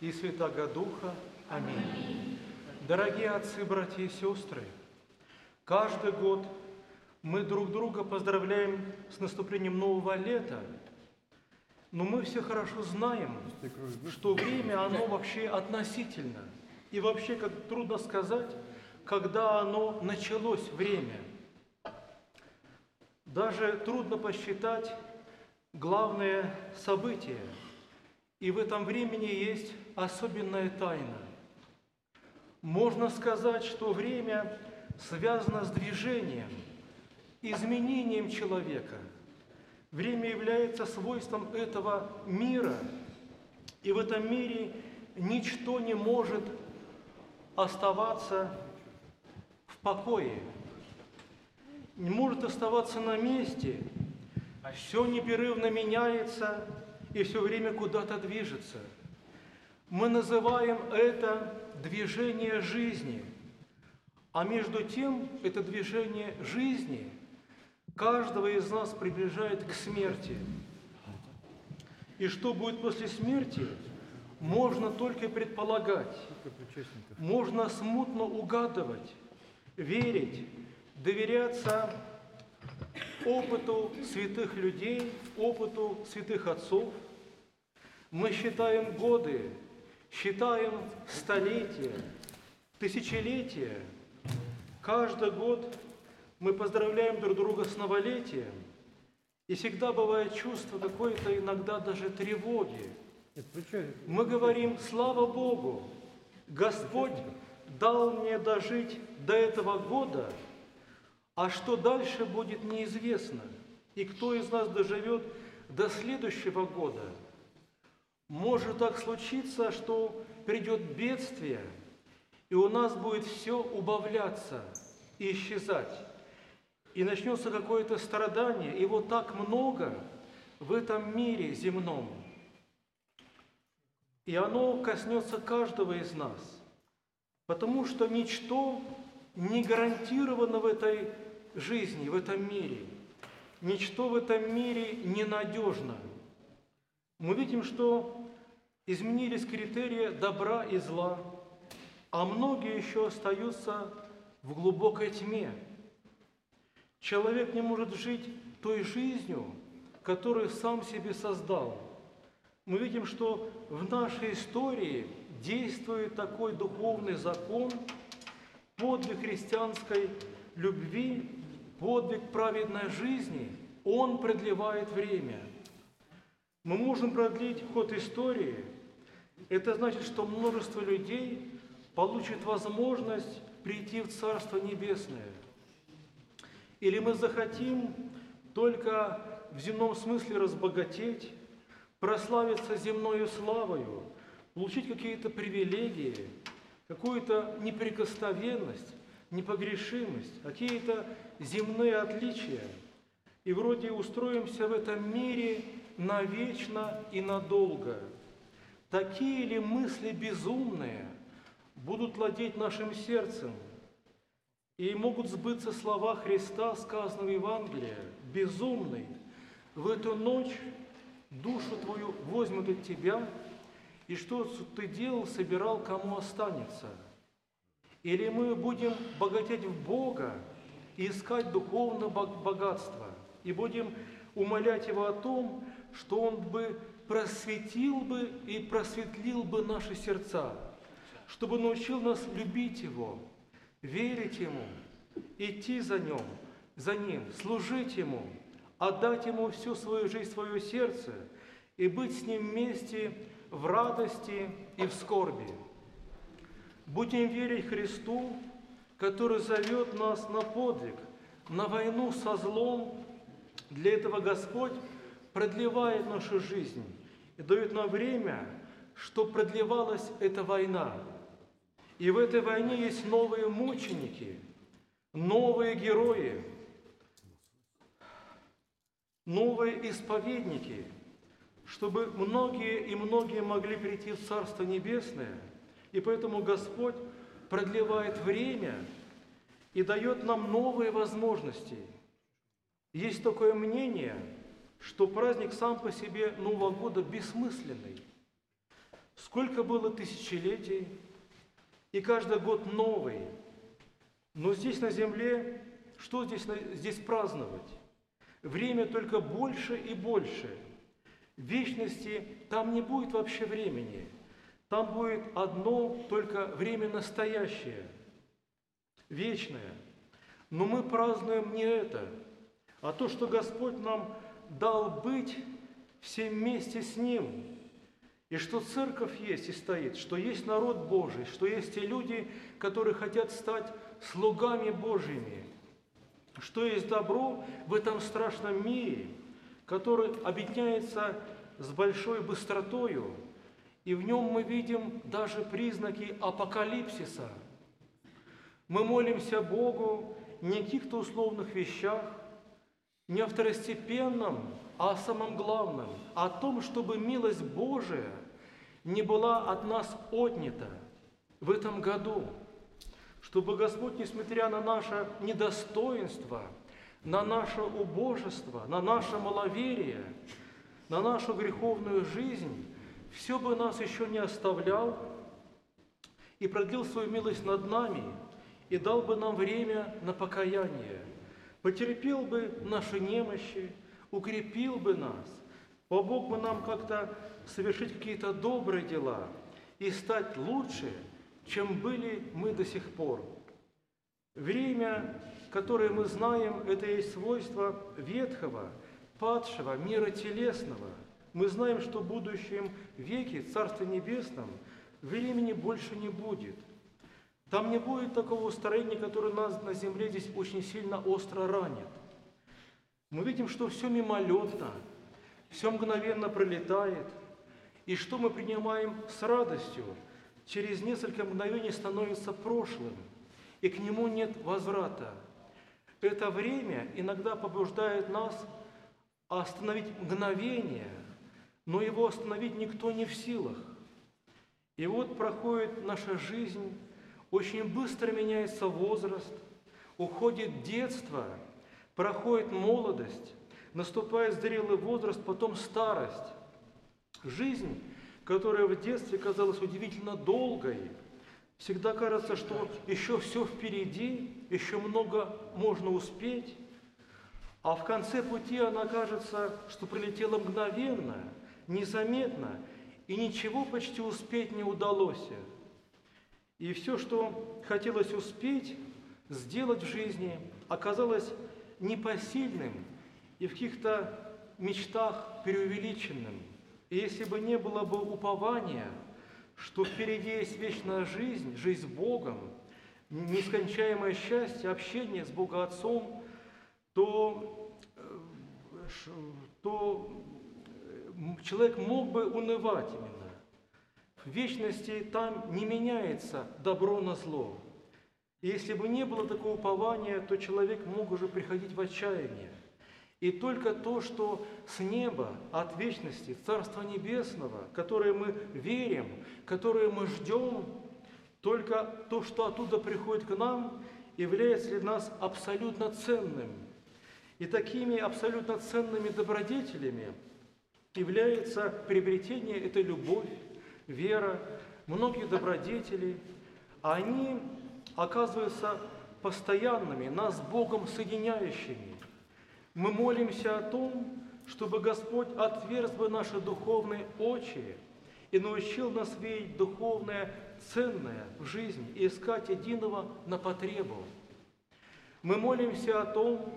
и Святаго Духа. Аминь. Дорогие отцы, братья и сестры, каждый год мы друг друга поздравляем с наступлением нового лета, но мы все хорошо знаем, что время, оно вообще относительно. И вообще, как трудно сказать, когда оно началось время. Даже трудно посчитать главное событие. И в этом времени есть особенная тайна. Можно сказать, что время связано с движением, изменением человека. Время является свойством этого мира, и в этом мире ничто не может оставаться в покое, не может оставаться на месте, все непрерывно меняется и все время куда-то движется. Мы называем это движение жизни, а между тем это движение жизни каждого из нас приближает к смерти. И что будет после смерти – можно только предполагать, можно смутно угадывать, верить, доверяться опыту святых людей, опыту святых отцов. Мы считаем годы, считаем столетия, тысячелетия. Каждый год мы поздравляем друг друга с новолетием, и всегда бывает чувство какой-то иногда даже тревоги, мы говорим, слава Богу, Господь дал мне дожить до этого года, а что дальше будет неизвестно. И кто из нас доживет до следующего года. Может так случиться, что придет бедствие, и у нас будет все убавляться и исчезать. И начнется какое-то страдание, и вот так много в этом мире земном – и оно коснется каждого из нас, потому что ничто не гарантировано в этой жизни, в этом мире. Ничто в этом мире ненадежно. Мы видим, что изменились критерии добра и зла, а многие еще остаются в глубокой тьме. Человек не может жить той жизнью, которую сам себе создал – мы видим, что в нашей истории действует такой духовный закон, подвиг христианской любви, подвиг праведной жизни, он продлевает время. Мы можем продлить ход истории. Это значит, что множество людей получит возможность прийти в Царство Небесное. Или мы захотим только в земном смысле разбогатеть, прославиться земною славою, получить какие-то привилегии, какую-то неприкосновенность, непогрешимость, какие-то земные отличия. И вроде устроимся в этом мире навечно и надолго. Такие ли мысли безумные будут владеть нашим сердцем? И могут сбыться слова Христа, сказанного в Евангелии, «Безумный, в эту ночь душу твою возьмут от тебя, и что ты делал, собирал, кому останется? Или мы будем богатеть в Бога и искать духовное богатство, и будем умолять Его о том, что Он бы просветил бы и просветлил бы наши сердца, чтобы научил нас любить Его, верить Ему, идти за Ним, за Ним, служить Ему – отдать Ему всю свою жизнь, свое сердце и быть с Ним вместе в радости и в скорби. Будем верить Христу, который зовет нас на подвиг, на войну со злом. Для этого Господь продлевает нашу жизнь и дает нам время, что продлевалась эта война. И в этой войне есть новые мученики, новые герои – новые исповедники, чтобы многие и многие могли прийти в Царство Небесное. И поэтому Господь продлевает время и дает нам новые возможности. Есть такое мнение, что праздник сам по себе Нового года бессмысленный. Сколько было тысячелетий, и каждый год новый. Но здесь на земле, что здесь, здесь праздновать? Время только больше и больше. Вечности там не будет вообще времени. Там будет одно только время настоящее, вечное. Но мы празднуем не это, а то, что Господь нам дал быть все вместе с Ним. И что церковь есть и стоит, что есть народ Божий, что есть те люди, которые хотят стать слугами Божьими, что есть добро в этом страшном мире, который объединяется с большой быстротою, и в нем мы видим даже признаки апокалипсиса. Мы молимся Богу не о каких-то условных вещах, не о второстепенном, а о самом главном, о том, чтобы милость Божия не была от нас отнята в этом году, чтобы Господь, несмотря на наше недостоинство, на наше убожество, на наше маловерие, на нашу греховную жизнь, все бы нас еще не оставлял и продлил свою милость над нами и дал бы нам время на покаяние, потерпел бы наши немощи, укрепил бы нас, помог бы нам как-то совершить какие-то добрые дела и стать лучше, чем были мы до сих пор. Время, которое мы знаем, это есть свойство ветхого, падшего, мира телесного. Мы знаем, что в будущем веке, Царстве Небесном, времени больше не будет. Там не будет такого устроения, которое нас на земле здесь очень сильно остро ранит. Мы видим, что все мимолетно, все мгновенно пролетает, и что мы принимаем с радостью, через несколько мгновений становится прошлым, и к нему нет возврата. Это время иногда побуждает нас остановить мгновение, но его остановить никто не в силах. И вот проходит наша жизнь, очень быстро меняется возраст, уходит детство – Проходит молодость, наступает зрелый возраст, потом старость. Жизнь, которая в детстве казалась удивительно долгой, всегда кажется, что еще все впереди, еще много можно успеть, а в конце пути она кажется, что прилетела мгновенно, незаметно, и ничего почти успеть не удалось. И все, что хотелось успеть, сделать в жизни, оказалось непосильным и в каких-то мечтах преувеличенным. И если бы не было бы упования, что впереди есть вечная жизнь, жизнь с Богом, нескончаемое счастье, общение с Богом Отцом, то, э, то человек мог бы унывать именно. В вечности там не меняется добро на зло. И если бы не было такого упования, то человек мог уже приходить в отчаяние. И только то, что с неба, от вечности, Царства Небесного, которое мы верим, которое мы ждем, только то, что оттуда приходит к нам, является для нас абсолютно ценным. И такими абсолютно ценными добродетелями является приобретение – это любовь, вера, многие добродетели. Они оказываются постоянными, нас с Богом соединяющими. Мы молимся о том, чтобы Господь отверз бы наши духовные очи и научил нас видеть духовное ценное в жизни и искать единого на потребу. Мы молимся о том,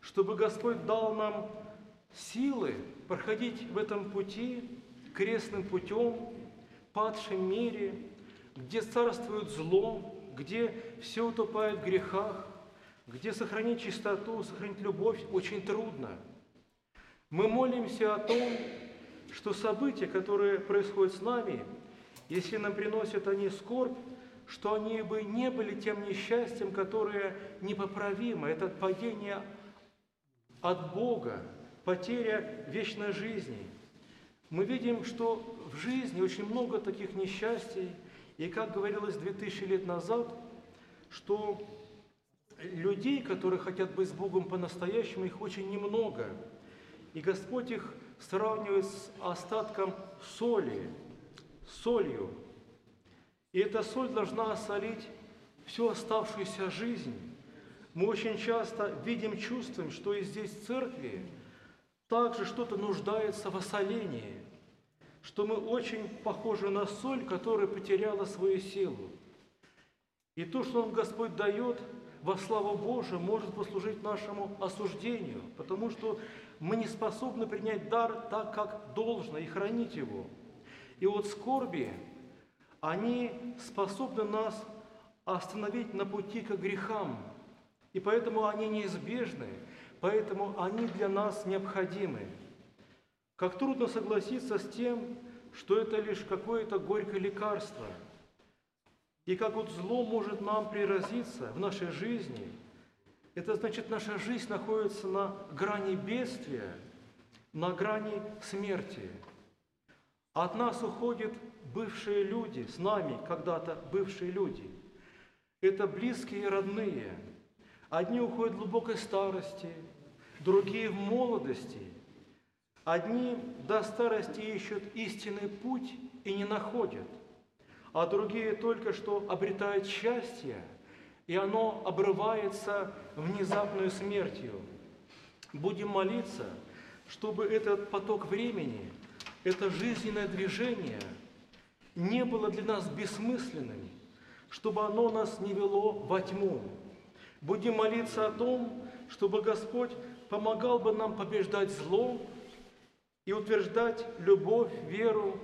чтобы Господь дал нам силы проходить в этом пути, крестным путем, падшем мире, где царствует зло, где все утопает в грехах, где сохранить чистоту, сохранить любовь очень трудно. Мы молимся о том, что события, которые происходят с нами, если нам приносят они скорбь, что они бы не были тем несчастьем, которое непоправимо. Это падение от Бога, потеря вечной жизни. Мы видим, что в жизни очень много таких несчастий – и как говорилось 2000 лет назад, что людей, которые хотят быть с Богом по-настоящему, их очень немного. И Господь их сравнивает с остатком соли. солью. И эта соль должна осолить всю оставшуюся жизнь. Мы очень часто видим, чувствуем, что и здесь в церкви также что-то нуждается в осолении, что мы очень похожи на соль, которая потеряла свою силу. И то, что нам Господь дает во славу Божию, может послужить нашему осуждению, потому что мы не способны принять дар так, как должно, и хранить его. И вот скорби, они способны нас остановить на пути к грехам, и поэтому они неизбежны, поэтому они для нас необходимы. Как трудно согласиться с тем, что это лишь какое-то горькое лекарство – и как вот зло может нам приразиться в нашей жизни, это значит, наша жизнь находится на грани бедствия, на грани смерти. От нас уходят бывшие люди, с нами когда-то бывшие люди. Это близкие и родные. Одни уходят в глубокой старости, другие в молодости. Одни до старости ищут истинный путь и не находят – а другие только что обретают счастье, и оно обрывается внезапной смертью. Будем молиться, чтобы этот поток времени, это жизненное движение не было для нас бессмысленным, чтобы оно нас не вело во тьму. Будем молиться о том, чтобы Господь помогал бы нам побеждать зло и утверждать любовь, веру,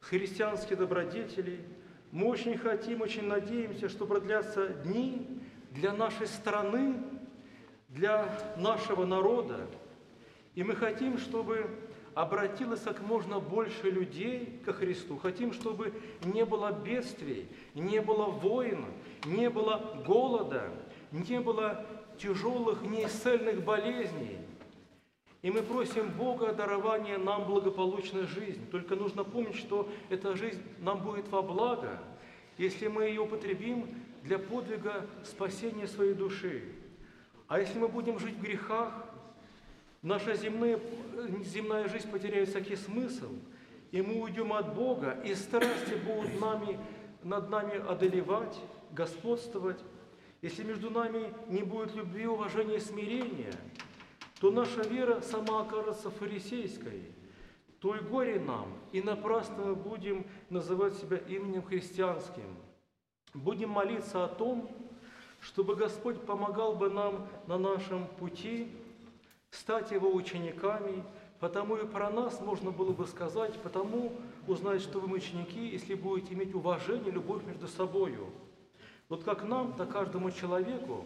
христианские добродетели – мы очень хотим, очень надеемся, что продлятся дни для нашей страны, для нашего народа. И мы хотим, чтобы обратилось как можно больше людей ко Христу. Хотим, чтобы не было бедствий, не было войн, не было голода, не было тяжелых неисцельных болезней. И мы просим Бога о даровании нам благополучной жизни. Только нужно помнить, что эта жизнь нам будет во благо, если мы ее употребим для подвига спасения своей души. А если мы будем жить в грехах, наша земная, земная жизнь потеряет всякий смысл, и мы уйдем от Бога, и страсти будут нами, над нами одолевать, господствовать. Если между нами не будет любви, уважения и смирения – то наша вера сама окажется фарисейской, то и горе нам, и напрасно мы будем называть себя именем христианским. Будем молиться о том, чтобы Господь помогал бы нам на нашем пути стать Его учениками, потому и про нас можно было бы сказать, потому узнать, что вы ученики, если будете иметь уважение, любовь между собою. Вот как нам, так каждому человеку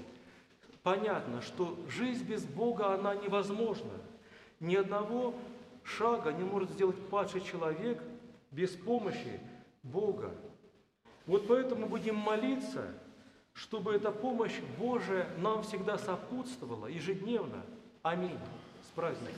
понятно, что жизнь без Бога, она невозможна. Ни одного шага не может сделать падший человек без помощи Бога. Вот поэтому будем молиться, чтобы эта помощь Божия нам всегда сопутствовала ежедневно. Аминь. С праздником.